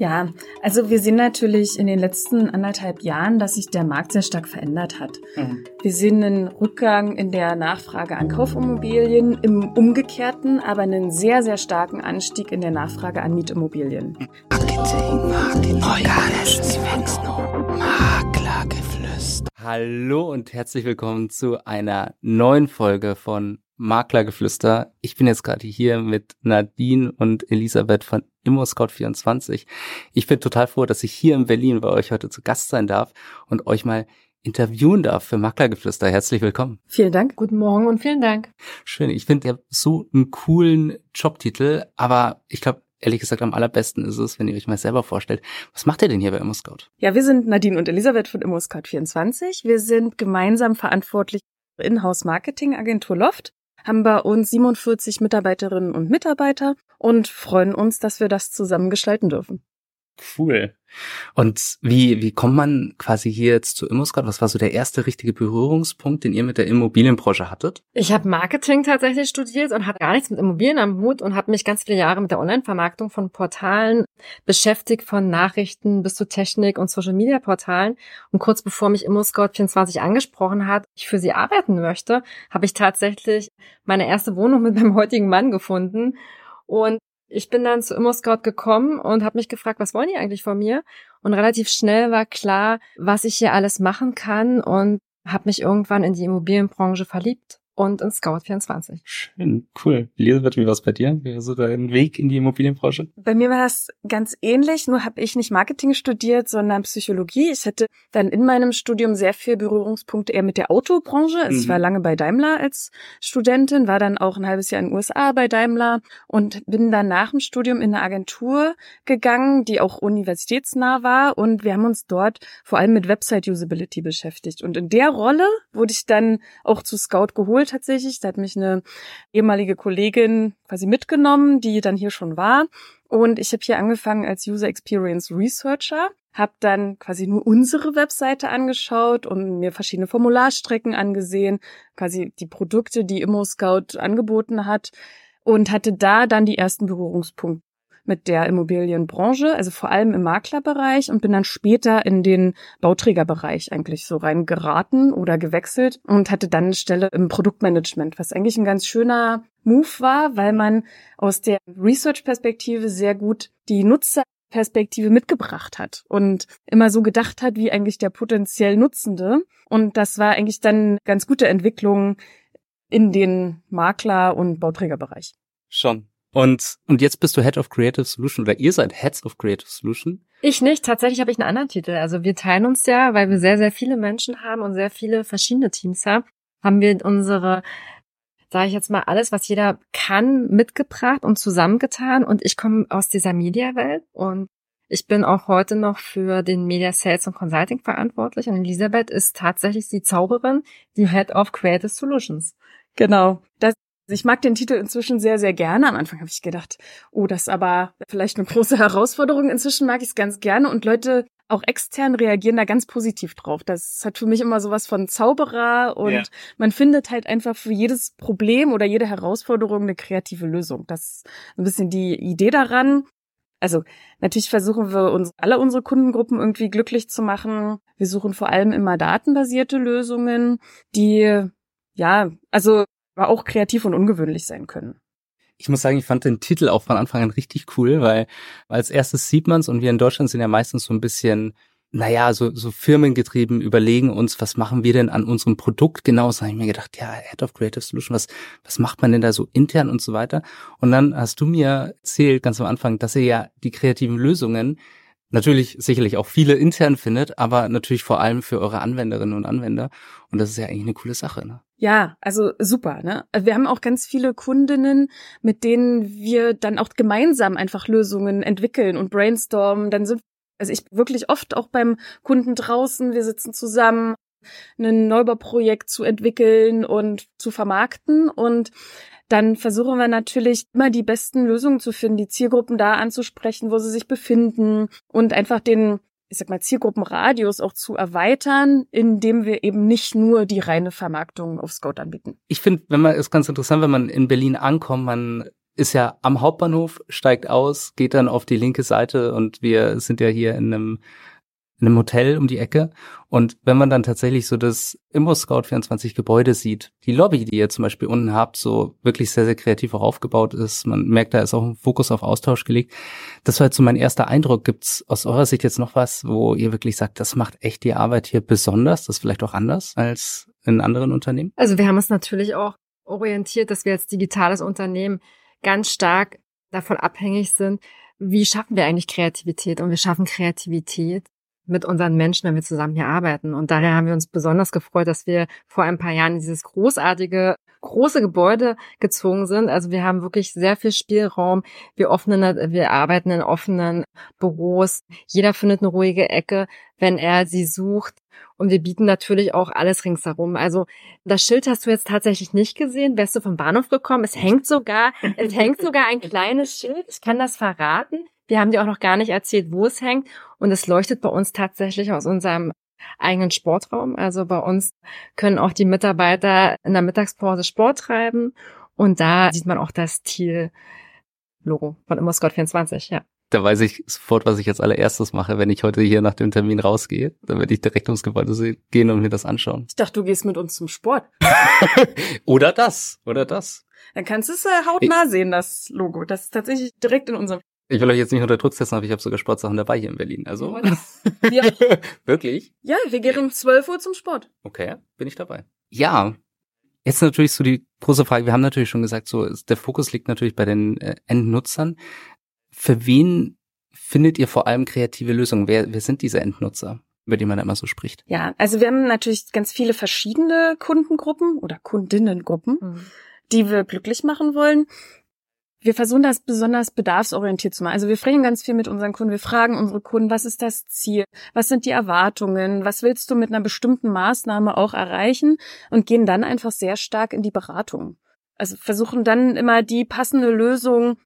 Ja, also wir sehen natürlich in den letzten anderthalb Jahren, dass sich der Markt sehr stark verändert hat. Mhm. Wir sehen einen Rückgang in der Nachfrage an Kaufimmobilien, im Umgekehrten aber einen sehr, sehr starken Anstieg in der Nachfrage an Mietimmobilien. Marketing, Marketing, Maklergeflüster. Hallo und herzlich willkommen zu einer neuen Folge von Maklergeflüster. Ich bin jetzt gerade hier mit Nadine und Elisabeth von ImmoScout24. Ich bin total froh, dass ich hier in Berlin bei euch heute zu Gast sein darf und euch mal interviewen darf für Maklergeflüster. Herzlich willkommen. Vielen Dank. Guten Morgen und vielen Dank. Schön. Ich finde, ihr habt so einen coolen Jobtitel, aber ich glaube, ehrlich gesagt, am allerbesten ist es, wenn ihr euch mal selber vorstellt. Was macht ihr denn hier bei ImmoScout? Ja, wir sind Nadine und Elisabeth von ImmoScout24. Wir sind gemeinsam verantwortlich Inhouse Marketing Agentur Loft haben bei uns 47 Mitarbeiterinnen und Mitarbeiter und freuen uns, dass wir das zusammen gestalten dürfen. Cool. Und wie, wie kommt man quasi hier jetzt zu ImmoScout? Was war so der erste richtige Berührungspunkt, den ihr mit der Immobilienbranche hattet? Ich habe Marketing tatsächlich studiert und hatte gar nichts mit Immobilien am Hut und habe mich ganz viele Jahre mit der Online-Vermarktung von Portalen beschäftigt, von Nachrichten bis zu Technik und Social-Media-Portalen. Und kurz bevor mich ImmoScout24 angesprochen hat, ich für sie arbeiten möchte, habe ich tatsächlich meine erste Wohnung mit meinem heutigen Mann gefunden. Und ich bin dann zu ImmoScout gekommen und habe mich gefragt, was wollen die eigentlich von mir? Und relativ schnell war klar, was ich hier alles machen kann und habe mich irgendwann in die Immobilienbranche verliebt und in Scout24. Schön, cool. Elisabeth, wie war es bei dir? Wie war so dein Weg in die Immobilienbranche? Bei mir war das ganz ähnlich, nur habe ich nicht Marketing studiert, sondern Psychologie. Ich hatte dann in meinem Studium sehr viel Berührungspunkte eher mit der Autobranche. Also mhm. ich war lange bei Daimler als Studentin, war dann auch ein halbes Jahr in den USA bei Daimler und bin dann nach dem Studium in eine Agentur gegangen, die auch universitätsnah war und wir haben uns dort vor allem mit Website Usability beschäftigt. Und in der Rolle wurde ich dann auch zu Scout geholt tatsächlich. Da hat mich eine ehemalige Kollegin quasi mitgenommen, die dann hier schon war. Und ich habe hier angefangen als User Experience Researcher, habe dann quasi nur unsere Webseite angeschaut und mir verschiedene Formularstrecken angesehen, quasi die Produkte, die ImmoScout angeboten hat und hatte da dann die ersten Berührungspunkte mit der Immobilienbranche, also vor allem im Maklerbereich und bin dann später in den Bauträgerbereich eigentlich so rein oder gewechselt und hatte dann eine Stelle im Produktmanagement, was eigentlich ein ganz schöner Move war, weil man aus der Research-Perspektive sehr gut die Nutzerperspektive mitgebracht hat und immer so gedacht hat, wie eigentlich der potenziell Nutzende. Und das war eigentlich dann ganz gute Entwicklung in den Makler- und Bauträgerbereich. Schon. Und, und jetzt bist du Head of Creative Solution oder ihr seid Heads of Creative Solution. Ich nicht. Tatsächlich habe ich einen anderen Titel. Also wir teilen uns ja, weil wir sehr, sehr viele Menschen haben und sehr viele verschiedene Teams haben, haben wir unsere, sage ich jetzt mal, alles, was jeder kann, mitgebracht und zusammengetan. Und ich komme aus dieser Media-Welt und ich bin auch heute noch für den Media Sales und Consulting verantwortlich. Und Elisabeth ist tatsächlich die Zauberin, die Head of Creative Solutions. Genau. Das ich mag den Titel inzwischen sehr, sehr gerne. Am Anfang habe ich gedacht, oh, das ist aber vielleicht eine große Herausforderung. Inzwischen mag ich es ganz gerne und Leute auch extern reagieren da ganz positiv drauf. Das hat für mich immer sowas von Zauberer und ja. man findet halt einfach für jedes Problem oder jede Herausforderung eine kreative Lösung. Das ist ein bisschen die Idee daran. Also natürlich versuchen wir uns alle unsere Kundengruppen irgendwie glücklich zu machen. Wir suchen vor allem immer datenbasierte Lösungen, die ja, also aber auch kreativ und ungewöhnlich sein können. Ich muss sagen, ich fand den Titel auch von Anfang an richtig cool, weil als erstes sieht man's und wir in Deutschland sind ja meistens so ein bisschen naja, so, so firmengetrieben überlegen uns, was machen wir denn an unserem Produkt genau? So habe ich mir gedacht, ja, Head of Creative Solution, was, was macht man denn da so intern und so weiter? Und dann hast du mir erzählt ganz am Anfang, dass ihr ja die kreativen Lösungen natürlich sicherlich auch viele intern findet, aber natürlich vor allem für eure Anwenderinnen und Anwender. Und das ist ja eigentlich eine coole Sache, ne? Ja, also super, ne? Wir haben auch ganz viele Kundinnen, mit denen wir dann auch gemeinsam einfach Lösungen entwickeln und brainstormen. Dann sind also ich wirklich oft auch beim Kunden draußen, wir sitzen zusammen, ein Neubauprojekt zu entwickeln und zu vermarkten und dann versuchen wir natürlich immer die besten Lösungen zu finden, die Zielgruppen da anzusprechen, wo sie sich befinden und einfach den ich sag mal, Zielgruppenradius auch zu erweitern, indem wir eben nicht nur die reine Vermarktung auf Scout anbieten. Ich finde, wenn man ist ganz interessant, wenn man in Berlin ankommt, man ist ja am Hauptbahnhof, steigt aus, geht dann auf die linke Seite und wir sind ja hier in einem in einem Hotel um die Ecke. Und wenn man dann tatsächlich so das Immo Scout 24 Gebäude sieht, die Lobby, die ihr zum Beispiel unten habt, so wirklich sehr, sehr kreativ auch aufgebaut ist, man merkt, da ist auch ein Fokus auf Austausch gelegt. Das war jetzt so mein erster Eindruck. Gibt's aus eurer Sicht jetzt noch was, wo ihr wirklich sagt, das macht echt die Arbeit hier besonders, das vielleicht auch anders als in anderen Unternehmen? Also wir haben uns natürlich auch orientiert, dass wir als digitales Unternehmen ganz stark davon abhängig sind, wie schaffen wir eigentlich Kreativität? Und wir schaffen Kreativität mit unseren Menschen, wenn wir zusammen hier arbeiten. Und daher haben wir uns besonders gefreut, dass wir vor ein paar Jahren in dieses großartige, große Gebäude gezogen sind. Also wir haben wirklich sehr viel Spielraum. Wir offenen, wir arbeiten in offenen Büros. Jeder findet eine ruhige Ecke, wenn er sie sucht. Und wir bieten natürlich auch alles ringsherum. Also das Schild hast du jetzt tatsächlich nicht gesehen. Wärst du vom Bahnhof gekommen? Es hängt sogar, es hängt sogar ein kleines Schild. Ich kann das verraten. Wir haben dir auch noch gar nicht erzählt, wo es hängt. Und es leuchtet bei uns tatsächlich aus unserem eigenen Sportraum. Also bei uns können auch die Mitarbeiter in der Mittagspause Sport treiben. Und da sieht man auch das Thiel-Logo von ImmoScott24, ja. Da weiß ich sofort, was ich als allererstes mache, wenn ich heute hier nach dem Termin rausgehe. Dann werde ich direkt ums Gebäude gehen und mir das anschauen. Ich dachte, du gehst mit uns zum Sport. oder das, oder das. Dann kannst du es äh, hautnah sehen, das Logo. Das ist tatsächlich direkt in unserem ich will euch jetzt nicht unter Druck setzen, aber ich habe sogar Sportsachen dabei hier in Berlin. Also ja. wirklich? Ja, wir gehen um 12 Uhr zum Sport. Okay, bin ich dabei. Ja, jetzt natürlich so die große Frage. Wir haben natürlich schon gesagt, so der Fokus liegt natürlich bei den äh, Endnutzern. Für wen findet ihr vor allem kreative Lösungen? Wer, wer sind diese Endnutzer? über die man da immer so spricht. Ja, also wir haben natürlich ganz viele verschiedene Kundengruppen oder Kundinnengruppen, mhm. die wir glücklich machen wollen wir versuchen das besonders bedarfsorientiert zu machen. Also wir sprechen ganz viel mit unseren Kunden. Wir fragen unsere Kunden, was ist das Ziel? Was sind die Erwartungen? Was willst du mit einer bestimmten Maßnahme auch erreichen? Und gehen dann einfach sehr stark in die Beratung. Also versuchen dann immer die passende Lösung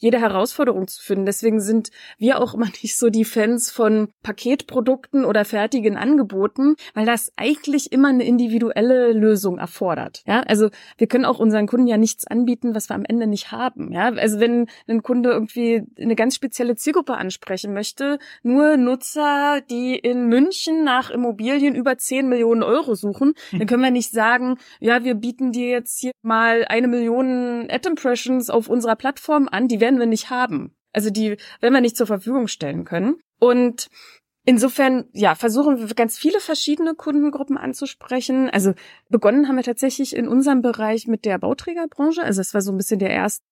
jede Herausforderung zu finden. Deswegen sind wir auch immer nicht so die Fans von Paketprodukten oder fertigen Angeboten, weil das eigentlich immer eine individuelle Lösung erfordert. Ja, also wir können auch unseren Kunden ja nichts anbieten, was wir am Ende nicht haben. Ja, also wenn ein Kunde irgendwie eine ganz spezielle Zielgruppe ansprechen möchte, nur Nutzer, die in München nach Immobilien über 10 Millionen Euro suchen, dann können wir nicht sagen, ja, wir bieten dir jetzt hier mal eine Million Ad Impressions auf unserer Plattform an, die werden werden wir nicht haben. Also die werden wir nicht zur Verfügung stellen können. Und Insofern, ja, versuchen wir ganz viele verschiedene Kundengruppen anzusprechen. Also begonnen haben wir tatsächlich in unserem Bereich mit der Bauträgerbranche. Also es war so ein bisschen der erste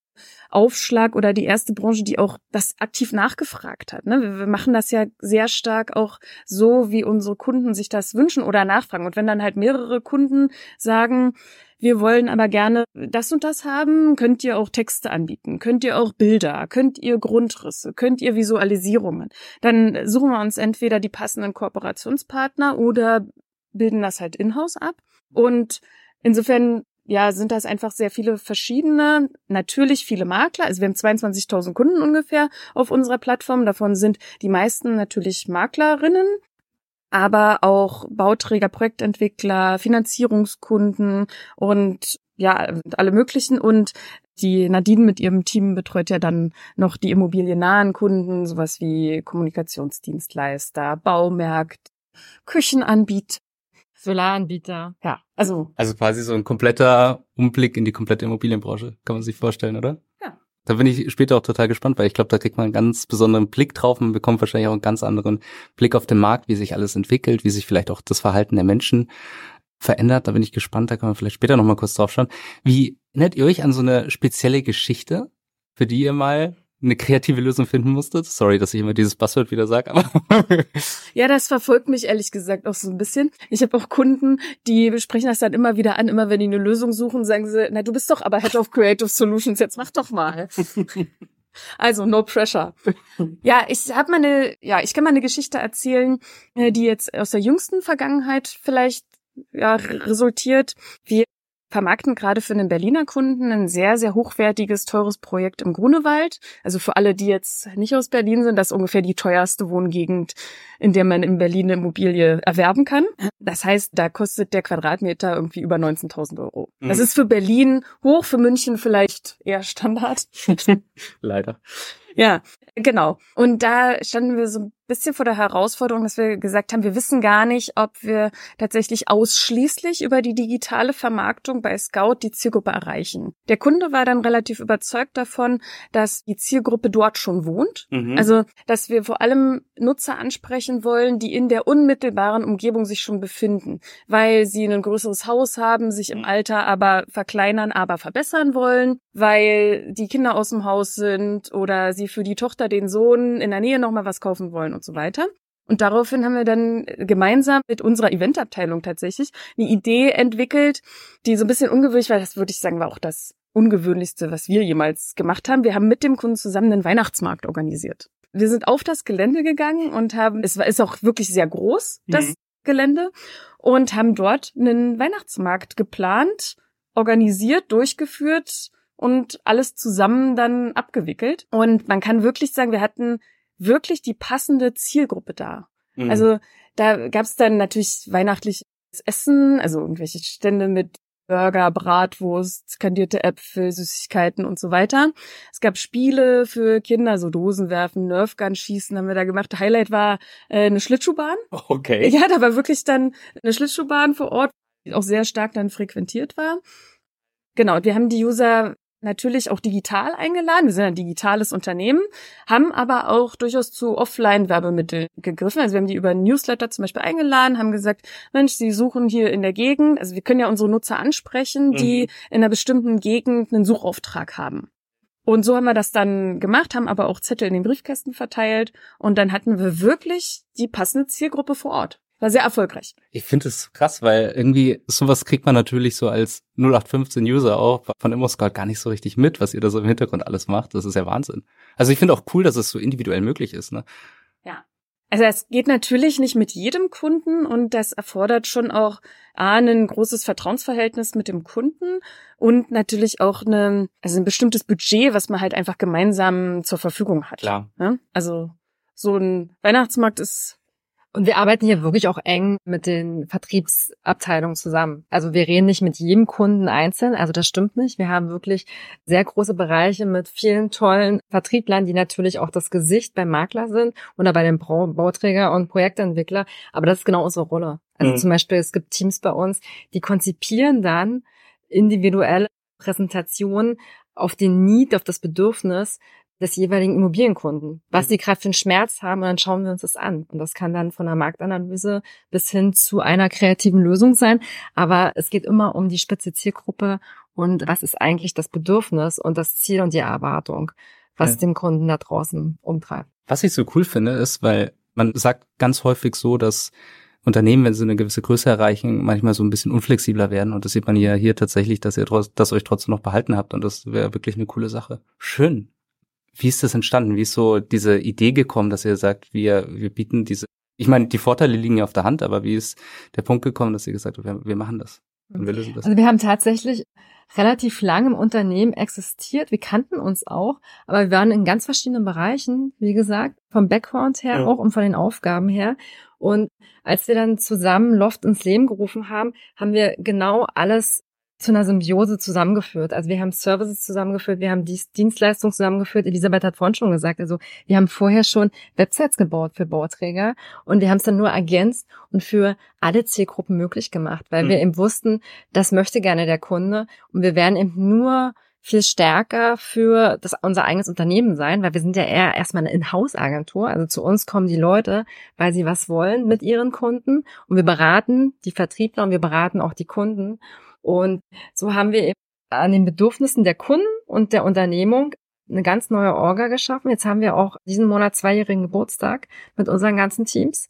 Aufschlag oder die erste Branche, die auch das aktiv nachgefragt hat. Ne? Wir, wir machen das ja sehr stark auch so, wie unsere Kunden sich das wünschen oder nachfragen. Und wenn dann halt mehrere Kunden sagen, wir wollen aber gerne das und das haben, könnt ihr auch Texte anbieten, könnt ihr auch Bilder, könnt ihr Grundrisse, könnt ihr Visualisierungen. Dann suchen wir uns entweder die passenden Kooperationspartner oder bilden das halt in-house ab. Und insofern ja, sind das einfach sehr viele verschiedene, natürlich viele Makler. Also wir haben 22.000 Kunden ungefähr auf unserer Plattform. Davon sind die meisten natürlich Maklerinnen, aber auch Bauträger, Projektentwickler, Finanzierungskunden und ja, alle möglichen. Und die Nadine mit ihrem Team betreut ja dann noch die immobiliennahen Kunden, sowas wie Kommunikationsdienstleister, Baumärkte, Küchenanbieter. Solaranbieter. Ja, also. Also quasi so ein kompletter Umblick in die komplette Immobilienbranche, kann man sich vorstellen, oder? Ja. Da bin ich später auch total gespannt, weil ich glaube, da kriegt man einen ganz besonderen Blick drauf und bekommt wahrscheinlich auch einen ganz anderen Blick auf den Markt, wie sich alles entwickelt, wie sich vielleicht auch das Verhalten der Menschen verändert. Da bin ich gespannt, da kann man vielleicht später nochmal kurz drauf schauen. Wie erinnert ihr euch an so eine spezielle Geschichte, für die ihr mal eine kreative Lösung finden musstet? Sorry, dass ich immer dieses Buzzword wieder sage, aber. ja, das verfolgt mich ehrlich gesagt auch so ein bisschen. Ich habe auch Kunden, die besprechen das dann immer wieder an, immer wenn die eine Lösung suchen, sagen sie, na, du bist doch aber Head of Creative Solutions, jetzt mach doch mal. Also no pressure. Ja, ich habe meine, ja, ich kann mal eine Geschichte erzählen, äh, die jetzt aus der jüngsten Vergangenheit vielleicht ja resultiert. Wir vermarkten gerade für einen Berliner Kunden ein sehr, sehr hochwertiges, teures Projekt im Grunewald. Also für alle, die jetzt nicht aus Berlin sind, das ist ungefähr die teuerste Wohngegend, in der man in Berlin eine Immobilie erwerben kann. Das heißt, da kostet der Quadratmeter irgendwie über 19.000 Euro. Mhm. Das ist für Berlin hoch, für München vielleicht eher Standard. Leider. Ja, genau. Und da standen wir so ein bisschen vor der Herausforderung, dass wir gesagt haben, wir wissen gar nicht, ob wir tatsächlich ausschließlich über die digitale Vermarktung bei Scout die Zielgruppe erreichen. Der Kunde war dann relativ überzeugt davon, dass die Zielgruppe dort schon wohnt. Mhm. Also, dass wir vor allem Nutzer ansprechen wollen, die in der unmittelbaren Umgebung sich schon befinden, weil sie ein größeres Haus haben, sich im Alter aber verkleinern, aber verbessern wollen, weil die Kinder aus dem Haus sind oder sie für die Tochter, den Sohn in der Nähe nochmal was kaufen wollen und so weiter. Und daraufhin haben wir dann gemeinsam mit unserer Eventabteilung tatsächlich eine Idee entwickelt, die so ein bisschen ungewöhnlich war. Das würde ich sagen, war auch das ungewöhnlichste, was wir jemals gemacht haben. Wir haben mit dem Kunden zusammen einen Weihnachtsmarkt organisiert. Wir sind auf das Gelände gegangen und haben, es war, ist auch wirklich sehr groß, das mhm. Gelände, und haben dort einen Weihnachtsmarkt geplant, organisiert, durchgeführt und alles zusammen dann abgewickelt. Und man kann wirklich sagen, wir hatten wirklich die passende Zielgruppe da. Mhm. Also da gab es dann natürlich weihnachtliches Essen, also irgendwelche Stände mit Burger, Bratwurst, kandierte Äpfel, Süßigkeiten und so weiter. Es gab Spiele für Kinder, so Dosen werfen, Nerfgun schießen haben wir da gemacht. Highlight war äh, eine Schlittschuhbahn. Okay. Ja, da war wirklich dann eine Schlittschuhbahn vor Ort, die auch sehr stark dann frequentiert war. Genau, und wir haben die User natürlich auch digital eingeladen. Wir sind ein digitales Unternehmen, haben aber auch durchaus zu Offline-Werbemitteln gegriffen. Also wir haben die über Newsletter zum Beispiel eingeladen, haben gesagt, Mensch, Sie suchen hier in der Gegend. Also wir können ja unsere Nutzer ansprechen, die mhm. in einer bestimmten Gegend einen Suchauftrag haben. Und so haben wir das dann gemacht, haben aber auch Zettel in den Briefkästen verteilt und dann hatten wir wirklich die passende Zielgruppe vor Ort. War sehr erfolgreich. Ich finde es krass, weil irgendwie sowas kriegt man natürlich so als 0815 User auch von ImmoScout gar nicht so richtig mit, was ihr da so im Hintergrund alles macht. Das ist ja Wahnsinn. Also ich finde auch cool, dass es so individuell möglich ist. Ne? Ja. Also es geht natürlich nicht mit jedem Kunden und das erfordert schon auch A, ein großes Vertrauensverhältnis mit dem Kunden und natürlich auch eine, also ein bestimmtes Budget, was man halt einfach gemeinsam zur Verfügung hat. Klar. Ja? Also so ein Weihnachtsmarkt ist und wir arbeiten hier wirklich auch eng mit den Vertriebsabteilungen zusammen. Also wir reden nicht mit jedem Kunden einzeln, also das stimmt nicht. Wir haben wirklich sehr große Bereiche mit vielen tollen Vertrieblern, die natürlich auch das Gesicht beim Makler sind oder bei dem Bauträger und Projektentwickler. Aber das ist genau unsere Rolle. Also mhm. zum Beispiel, es gibt Teams bei uns, die konzipieren dann individuelle Präsentationen auf den Need, auf das Bedürfnis des jeweiligen Immobilienkunden, was mhm. die gerade für einen Schmerz haben, und dann schauen wir uns das an. Und das kann dann von der Marktanalyse bis hin zu einer kreativen Lösung sein. Aber es geht immer um die spitze Zielgruppe und was ist eigentlich das Bedürfnis und das Ziel und die Erwartung, was ja. den Kunden da draußen umtreibt. Was ich so cool finde, ist, weil man sagt ganz häufig so, dass Unternehmen, wenn sie eine gewisse Größe erreichen, manchmal so ein bisschen unflexibler werden. Und das sieht man ja hier tatsächlich, dass ihr das euch trotzdem noch behalten habt. Und das wäre wirklich eine coole Sache. Schön. Wie ist das entstanden? Wie ist so diese Idee gekommen, dass ihr sagt, wir, wir bieten diese, ich meine, die Vorteile liegen ja auf der Hand, aber wie ist der Punkt gekommen, dass ihr gesagt habt, wir, wir machen das? Und wir lösen das? Also wir haben tatsächlich relativ lang im Unternehmen existiert. Wir kannten uns auch, aber wir waren in ganz verschiedenen Bereichen, wie gesagt, vom Background her ja. auch und von den Aufgaben her. Und als wir dann zusammen Loft ins Leben gerufen haben, haben wir genau alles zu einer Symbiose zusammengeführt. Also wir haben Services zusammengeführt, wir haben Dienstleistungen zusammengeführt. Elisabeth hat vorhin schon gesagt, also wir haben vorher schon Websites gebaut für Bauträger und wir haben es dann nur ergänzt und für alle Zielgruppen möglich gemacht, weil mhm. wir eben wussten, das möchte gerne der Kunde und wir werden eben nur viel stärker für das, unser eigenes Unternehmen sein, weil wir sind ja eher erstmal eine In-house-Agentur. Also zu uns kommen die Leute, weil sie was wollen mit ihren Kunden und wir beraten die Vertriebler und wir beraten auch die Kunden. Und so haben wir eben an den Bedürfnissen der Kunden und der Unternehmung eine ganz neue Orga geschaffen. Jetzt haben wir auch diesen Monat zweijährigen Geburtstag mit unseren ganzen Teams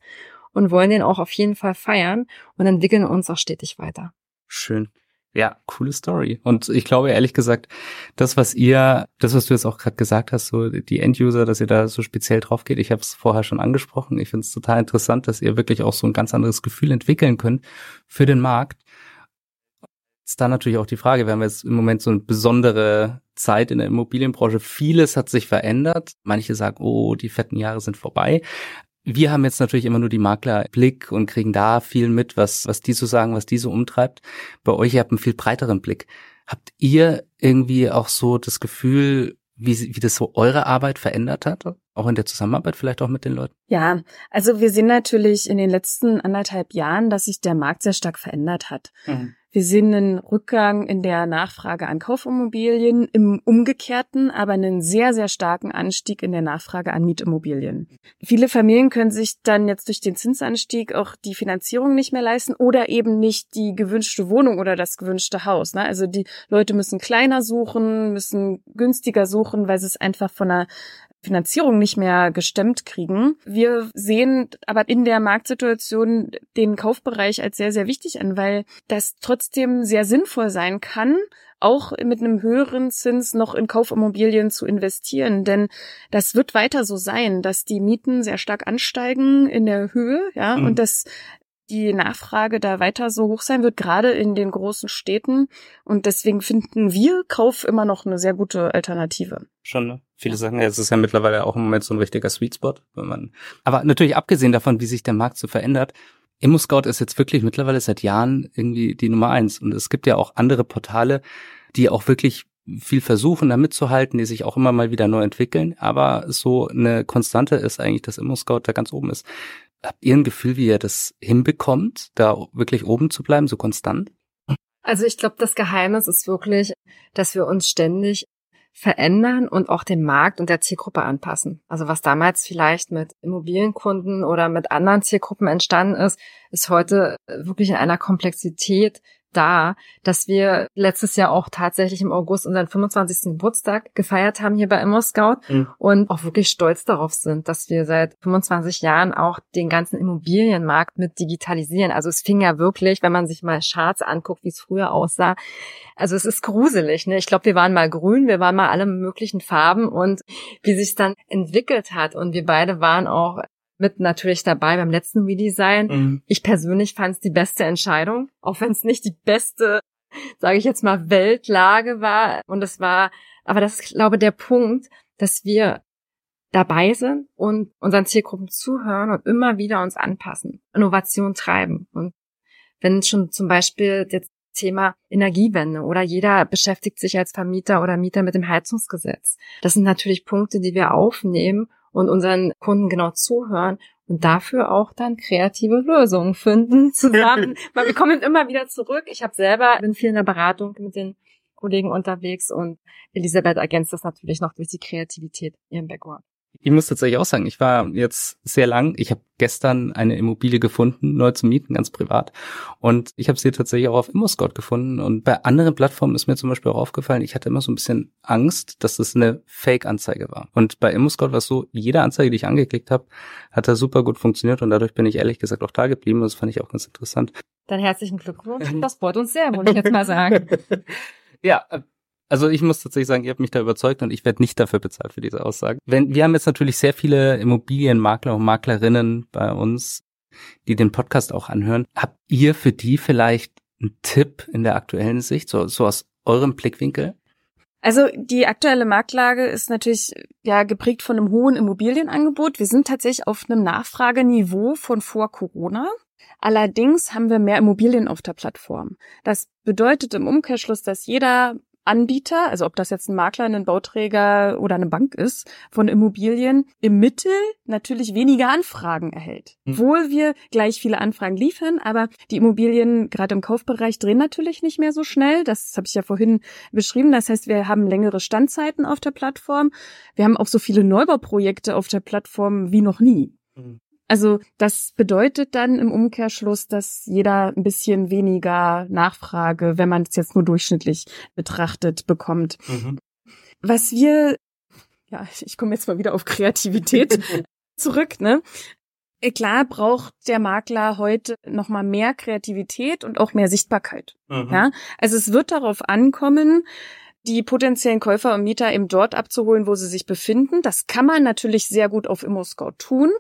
und wollen den auch auf jeden Fall feiern und entwickeln uns auch stetig weiter. Schön. Ja, coole Story. Und ich glaube ehrlich gesagt, das, was ihr, das, was du jetzt auch gerade gesagt hast, so die End-User, dass ihr da so speziell drauf geht, ich habe es vorher schon angesprochen. Ich finde es total interessant, dass ihr wirklich auch so ein ganz anderes Gefühl entwickeln könnt für den Markt ist da natürlich auch die Frage, wir haben jetzt im Moment so eine besondere Zeit in der Immobilienbranche. Vieles hat sich verändert. Manche sagen, oh, die fetten Jahre sind vorbei. Wir haben jetzt natürlich immer nur die Maklerblick und kriegen da viel mit, was, was die so sagen, was die so umtreibt. Bei euch, ihr habt einen viel breiteren Blick. Habt ihr irgendwie auch so das Gefühl, wie, wie das so eure Arbeit verändert hat? Auch in der Zusammenarbeit vielleicht auch mit den Leuten? Ja, also wir sehen natürlich in den letzten anderthalb Jahren, dass sich der Markt sehr stark verändert hat. Mhm. Wir sehen einen Rückgang in der Nachfrage an Kaufimmobilien, im Umgekehrten aber einen sehr, sehr starken Anstieg in der Nachfrage an Mietimmobilien. Viele Familien können sich dann jetzt durch den Zinsanstieg auch die Finanzierung nicht mehr leisten oder eben nicht die gewünschte Wohnung oder das gewünschte Haus. Ne? Also die Leute müssen kleiner suchen, müssen günstiger suchen, weil sie es einfach von einer Finanzierung nicht mehr gestemmt kriegen. Wir sehen aber in der Marktsituation den Kaufbereich als sehr, sehr wichtig an, weil das trotzdem sehr sinnvoll sein kann, auch mit einem höheren Zins noch in Kaufimmobilien zu investieren. Denn das wird weiter so sein, dass die Mieten sehr stark ansteigen in der Höhe, ja, mhm. und dass die Nachfrage da weiter so hoch sein wird, gerade in den großen Städten. Und deswegen finden wir Kauf immer noch eine sehr gute Alternative. Schon, ne? Viele sagen ja, es ist ja mittlerweile auch im Moment so ein richtiger Sweet Spot, wenn man. Aber natürlich abgesehen davon, wie sich der Markt so verändert, ImmoScout ist jetzt wirklich mittlerweile seit Jahren irgendwie die Nummer eins. Und es gibt ja auch andere Portale, die auch wirklich viel versuchen, da mitzuhalten, die sich auch immer mal wieder neu entwickeln. Aber so eine Konstante ist eigentlich, dass ImmoScout da ganz oben ist. Habt ihr ein Gefühl, wie ihr das hinbekommt, da wirklich oben zu bleiben, so konstant? Also ich glaube, das Geheimnis ist wirklich, dass wir uns ständig verändern und auch den Markt und der Zielgruppe anpassen. Also was damals vielleicht mit Immobilienkunden oder mit anderen Zielgruppen entstanden ist, ist heute wirklich in einer Komplexität da, dass wir letztes Jahr auch tatsächlich im August unseren 25. Geburtstag gefeiert haben hier bei Immo Scout mhm. und auch wirklich stolz darauf sind, dass wir seit 25 Jahren auch den ganzen Immobilienmarkt mit digitalisieren. Also es fing ja wirklich, wenn man sich mal Charts anguckt, wie es früher aussah. Also es ist gruselig. Ne? Ich glaube, wir waren mal grün, wir waren mal alle möglichen Farben und wie sich dann entwickelt hat und wir beide waren auch mit natürlich dabei beim letzten Redesign. Mhm. Ich persönlich fand es die beste Entscheidung, auch wenn es nicht die beste, sage ich jetzt mal, Weltlage war. Und es war, aber das ist, glaube der Punkt, dass wir dabei sind und unseren Zielgruppen zuhören und immer wieder uns anpassen, Innovation treiben. Und wenn schon zum Beispiel jetzt Thema Energiewende oder jeder beschäftigt sich als Vermieter oder Mieter mit dem Heizungsgesetz. Das sind natürlich Punkte, die wir aufnehmen und unseren Kunden genau zuhören und dafür auch dann kreative Lösungen finden zusammen. Weil wir kommen immer wieder zurück. Ich habe selber bin viel in der Beratung mit den Kollegen unterwegs und Elisabeth ergänzt das natürlich noch durch die Kreativität ihrem Background. Ich muss tatsächlich auch sagen, ich war jetzt sehr lang, ich habe gestern eine Immobilie gefunden, neu zu mieten, ganz privat. Und ich habe sie tatsächlich auch auf ImmoScout gefunden. Und bei anderen Plattformen ist mir zum Beispiel auch aufgefallen, ich hatte immer so ein bisschen Angst, dass das eine Fake-Anzeige war. Und bei ImmoScout war es so, jede Anzeige, die ich angeklickt habe, hat da super gut funktioniert und dadurch bin ich ehrlich gesagt auch da geblieben. Das fand ich auch ganz interessant. Dann herzlichen Glückwunsch. Das freut uns sehr, wollte ich jetzt mal sagen. ja, also ich muss tatsächlich sagen, ihr habt mich da überzeugt und ich werde nicht dafür bezahlt für diese Aussage. Wenn, wir haben jetzt natürlich sehr viele Immobilienmakler und Maklerinnen bei uns, die den Podcast auch anhören. Habt ihr für die vielleicht einen Tipp in der aktuellen Sicht, so, so aus eurem Blickwinkel? Also die aktuelle Marktlage ist natürlich ja geprägt von einem hohen Immobilienangebot. Wir sind tatsächlich auf einem Nachfrageniveau von vor Corona. Allerdings haben wir mehr Immobilien auf der Plattform. Das bedeutet im Umkehrschluss, dass jeder Anbieter, also ob das jetzt ein Makler, ein Bauträger oder eine Bank ist, von Immobilien im Mittel natürlich weniger Anfragen erhält. Obwohl wir gleich viele Anfragen liefern, aber die Immobilien gerade im Kaufbereich drehen natürlich nicht mehr so schnell. Das habe ich ja vorhin beschrieben. Das heißt, wir haben längere Standzeiten auf der Plattform. Wir haben auch so viele Neubauprojekte auf der Plattform wie noch nie. Also das bedeutet dann im Umkehrschluss, dass jeder ein bisschen weniger Nachfrage, wenn man es jetzt nur durchschnittlich betrachtet, bekommt. Mhm. Was wir, ja, ich komme jetzt mal wieder auf Kreativität zurück, ne? Äh, klar braucht der Makler heute noch mal mehr Kreativität und auch mehr Sichtbarkeit. Mhm. Ja, also es wird darauf ankommen, die potenziellen Käufer und Mieter eben dort abzuholen, wo sie sich befinden. Das kann man natürlich sehr gut auf ImmoScout tun,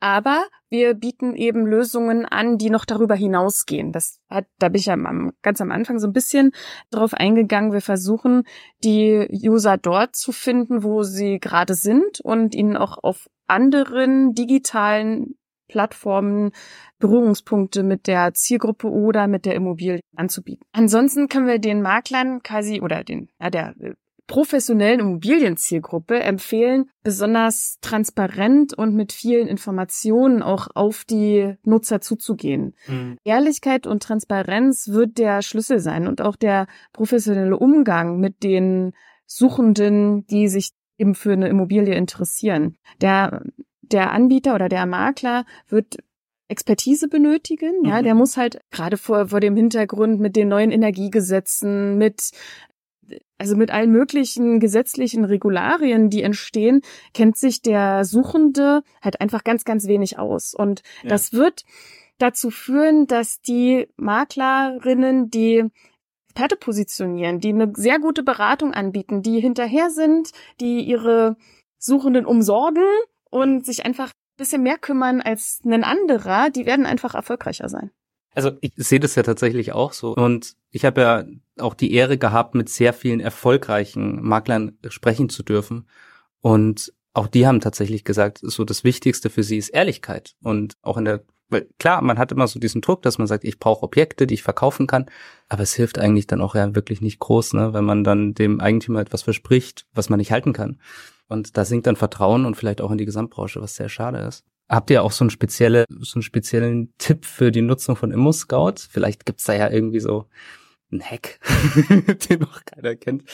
aber wir bieten eben Lösungen an, die noch darüber hinausgehen. Das hat, da bin ich ja ganz am Anfang so ein bisschen drauf eingegangen. Wir versuchen, die User dort zu finden, wo sie gerade sind und ihnen auch auf anderen digitalen Plattformen Berührungspunkte mit der Zielgruppe oder mit der Immobilie anzubieten. Ansonsten können wir den Maklern quasi oder den, ja, der äh, professionellen Immobilienzielgruppe empfehlen, besonders transparent und mit vielen Informationen auch auf die Nutzer zuzugehen. Mhm. Ehrlichkeit und Transparenz wird der Schlüssel sein und auch der professionelle Umgang mit den Suchenden, die sich eben für eine Immobilie interessieren. Der der Anbieter oder der Makler wird Expertise benötigen. Ja, mhm. der muss halt gerade vor, vor dem Hintergrund mit den neuen Energiegesetzen, mit also mit allen möglichen gesetzlichen Regularien, die entstehen, kennt sich der Suchende halt einfach ganz, ganz wenig aus. Und ja. das wird dazu führen, dass die Maklerinnen, die Experte positionieren, die eine sehr gute Beratung anbieten, die hinterher sind, die ihre Suchenden umsorgen, und sich einfach ein bisschen mehr kümmern als ein anderer, die werden einfach erfolgreicher sein. Also ich sehe das ja tatsächlich auch so. Und ich habe ja auch die Ehre gehabt, mit sehr vielen erfolgreichen Maklern sprechen zu dürfen. Und auch die haben tatsächlich gesagt, so das Wichtigste für sie ist Ehrlichkeit. Und auch in der, weil klar, man hat immer so diesen Druck, dass man sagt, ich brauche Objekte, die ich verkaufen kann. Aber es hilft eigentlich dann auch ja wirklich nicht groß, ne, wenn man dann dem Eigentümer etwas verspricht, was man nicht halten kann. Und da sinkt dann Vertrauen und vielleicht auch in die Gesamtbranche, was sehr schade ist. Habt ihr auch so einen, spezielle, so einen speziellen Tipp für die Nutzung von ImmoScout? Vielleicht gibt's da ja irgendwie so einen Hack, den noch keiner kennt.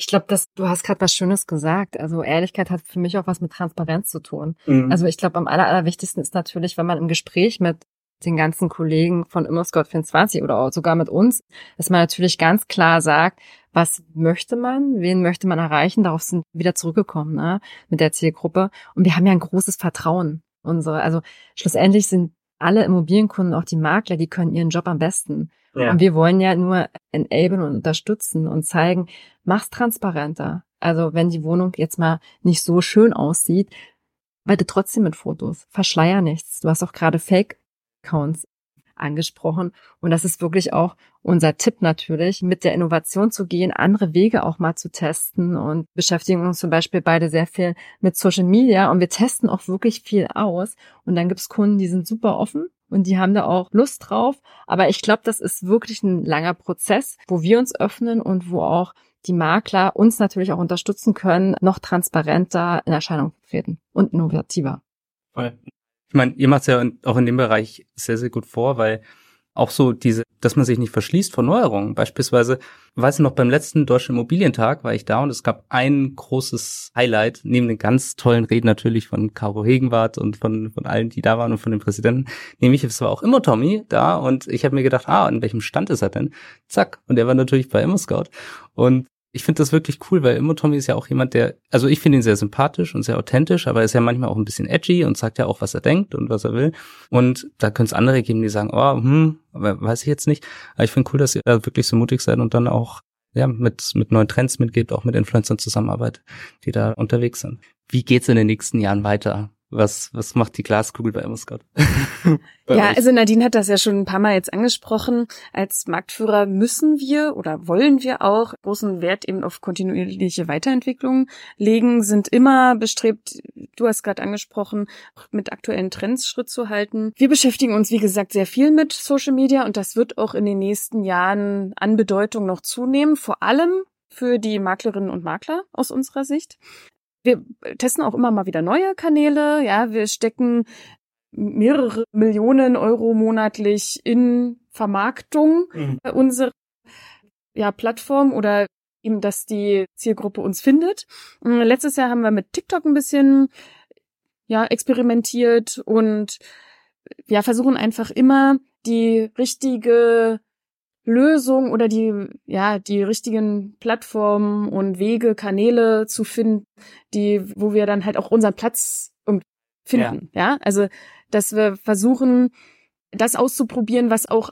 Ich glaube, dass du hast gerade was Schönes gesagt. Also Ehrlichkeit hat für mich auch was mit Transparenz zu tun. Mhm. Also ich glaube, am aller, allerwichtigsten ist natürlich, wenn man im Gespräch mit den ganzen Kollegen von ImmoScout24 oder auch sogar mit uns, dass man natürlich ganz klar sagt, was möchte man, wen möchte man erreichen, darauf sind wir wieder zurückgekommen, ne, mit der Zielgruppe. Und wir haben ja ein großes Vertrauen. Unsere, also schlussendlich sind alle Immobilienkunden, auch die Makler, die können ihren Job am besten. Ja. Und wir wollen ja nur enablen und unterstützen und zeigen, mach's transparenter. Also wenn die Wohnung jetzt mal nicht so schön aussieht, weite trotzdem mit Fotos. Verschleier nichts. Du hast auch gerade Fake-Accounts angesprochen. Und das ist wirklich auch unser Tipp natürlich, mit der Innovation zu gehen, andere Wege auch mal zu testen und beschäftigen uns zum Beispiel beide sehr viel mit Social Media und wir testen auch wirklich viel aus. Und dann gibt's Kunden, die sind super offen und die haben da auch Lust drauf. Aber ich glaube, das ist wirklich ein langer Prozess, wo wir uns öffnen und wo auch die Makler uns natürlich auch unterstützen können, noch transparenter in Erscheinung treten und innovativer. Ich meine, ihr macht es ja auch in dem Bereich sehr, sehr gut vor, weil auch so diese, dass man sich nicht verschließt vor Neuerungen. Beispielsweise, weiß ich noch, beim letzten Deutschen Immobilientag war ich da und es gab ein großes Highlight, neben den ganz tollen Reden natürlich von Caro Hegenwart und von, von allen, die da waren und von dem Präsidenten, nämlich es war auch immer Tommy da und ich habe mir gedacht, ah, in welchem Stand ist er denn? Zack. Und er war natürlich bei ImmoScout. Und ich finde das wirklich cool, weil Immo Tommy ist ja auch jemand, der, also ich finde ihn sehr sympathisch und sehr authentisch, aber er ist ja manchmal auch ein bisschen edgy und sagt ja auch, was er denkt und was er will. Und da können es andere geben, die sagen, oh, hm, weiß ich jetzt nicht. Aber ich finde cool, dass ihr da wirklich so mutig seid und dann auch ja, mit, mit neuen Trends mitgebt, auch mit Influencern zusammenarbeitet, die da unterwegs sind. Wie geht's in den nächsten Jahren weiter? Was, was macht die Glaskugel bei Emmerscott? ja, euch? also Nadine hat das ja schon ein paar Mal jetzt angesprochen. Als Marktführer müssen wir oder wollen wir auch großen Wert eben auf kontinuierliche Weiterentwicklung legen, sind immer bestrebt, du hast gerade angesprochen, mit aktuellen Trends Schritt zu halten. Wir beschäftigen uns, wie gesagt, sehr viel mit Social Media und das wird auch in den nächsten Jahren an Bedeutung noch zunehmen, vor allem für die Maklerinnen und Makler aus unserer Sicht wir testen auch immer mal wieder neue Kanäle. Ja, wir stecken mehrere Millionen Euro monatlich in Vermarktung mhm. unserer ja, Plattform oder eben, dass die Zielgruppe uns findet. Mm, letztes Jahr haben wir mit TikTok ein bisschen ja experimentiert und ja versuchen einfach immer die richtige Lösung oder die, ja, die richtigen Plattformen und Wege, Kanäle zu finden, die, wo wir dann halt auch unseren Platz finden. Ja, ja? also, dass wir versuchen, das auszuprobieren, was auch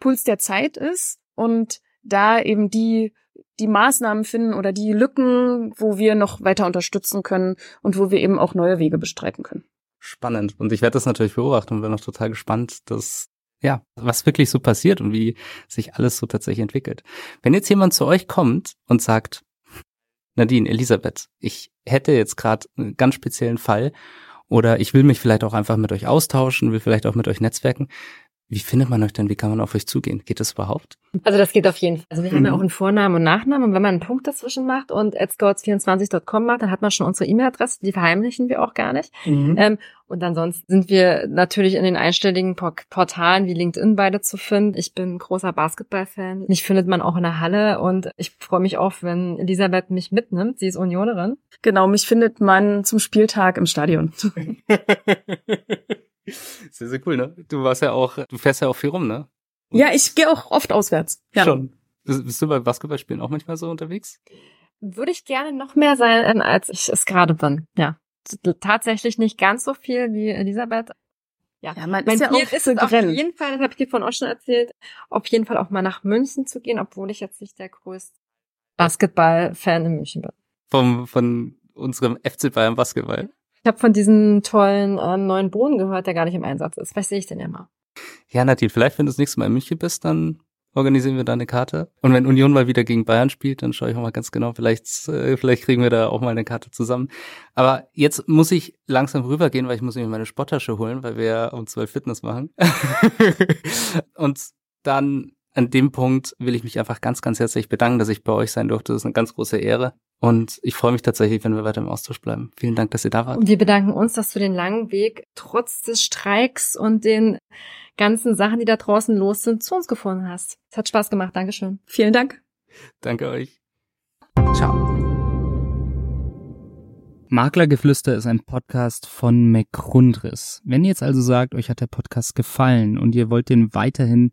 Puls der Zeit ist und da eben die die Maßnahmen finden oder die Lücken, wo wir noch weiter unterstützen können und wo wir eben auch neue Wege bestreiten können. Spannend. Und ich werde das natürlich beobachten und bin noch total gespannt, dass ja, was wirklich so passiert und wie sich alles so tatsächlich entwickelt. Wenn jetzt jemand zu euch kommt und sagt, Nadine, Elisabeth, ich hätte jetzt gerade einen ganz speziellen Fall oder ich will mich vielleicht auch einfach mit euch austauschen, will vielleicht auch mit euch netzwerken. Wie findet man euch denn? Wie kann man auf euch zugehen? Geht das überhaupt? Also das geht auf jeden Fall. Also wir mhm. haben ja mhm. auch einen Vornamen und Nachnamen und wenn man einen Punkt dazwischen macht und adscouts24.com macht, dann hat man schon unsere E-Mail-Adresse, die verheimlichen wir auch gar nicht. Mhm. Ähm, und ansonsten sind wir natürlich in den einstelligen Portalen wie LinkedIn beide zu finden. Ich bin großer Basketball-Fan. Mich findet man auch in der Halle und ich freue mich auch, wenn Elisabeth mich mitnimmt. Sie ist Unionerin. Genau, mich findet man zum Spieltag im Stadion. Sehr, sehr cool, ne? Du warst ja auch, du fährst ja auch viel rum, ne? Und ja, ich gehe auch oft auswärts. Ja. Schon. Bist du bei Basketballspielen auch manchmal so unterwegs? Würde ich gerne noch mehr sein, als ich es gerade bin. Ja. Tatsächlich nicht ganz so viel wie Elisabeth. Ja, ja man mein ist ja Ziel auch ist auf jeden Fall, das habe ich dir von auch schon erzählt, auf jeden Fall auch mal nach München zu gehen, obwohl ich jetzt nicht der größte Basketball-Fan in München bin. Vom, von unserem FC Bayern Basketball. Ich habe von diesem tollen äh, neuen Boden gehört, der gar nicht im Einsatz ist. Was sehe ich denn ja mal? Ja, Nadine, vielleicht, wenn du das nächste Mal in München bist, dann organisieren wir da eine Karte. Und wenn Union mal wieder gegen Bayern spielt, dann schaue ich auch mal ganz genau, vielleicht, äh, vielleicht kriegen wir da auch mal eine Karte zusammen. Aber jetzt muss ich langsam rübergehen, weil ich muss mir meine Sporttasche holen, weil wir um zwölf Fitness machen. Und dann an dem Punkt will ich mich einfach ganz, ganz herzlich bedanken, dass ich bei euch sein durfte. Das ist eine ganz große Ehre. Und ich freue mich tatsächlich, wenn wir weiter im Austausch bleiben. Vielen Dank, dass ihr da wart. Und wir bedanken uns, dass du den langen Weg trotz des Streiks und den ganzen Sachen, die da draußen los sind, zu uns gefunden hast. Es hat Spaß gemacht. Dankeschön. Vielen Dank. Danke euch. Ciao. Maklergeflüster ist ein Podcast von McRundris. Wenn ihr jetzt also sagt, euch hat der Podcast gefallen und ihr wollt den weiterhin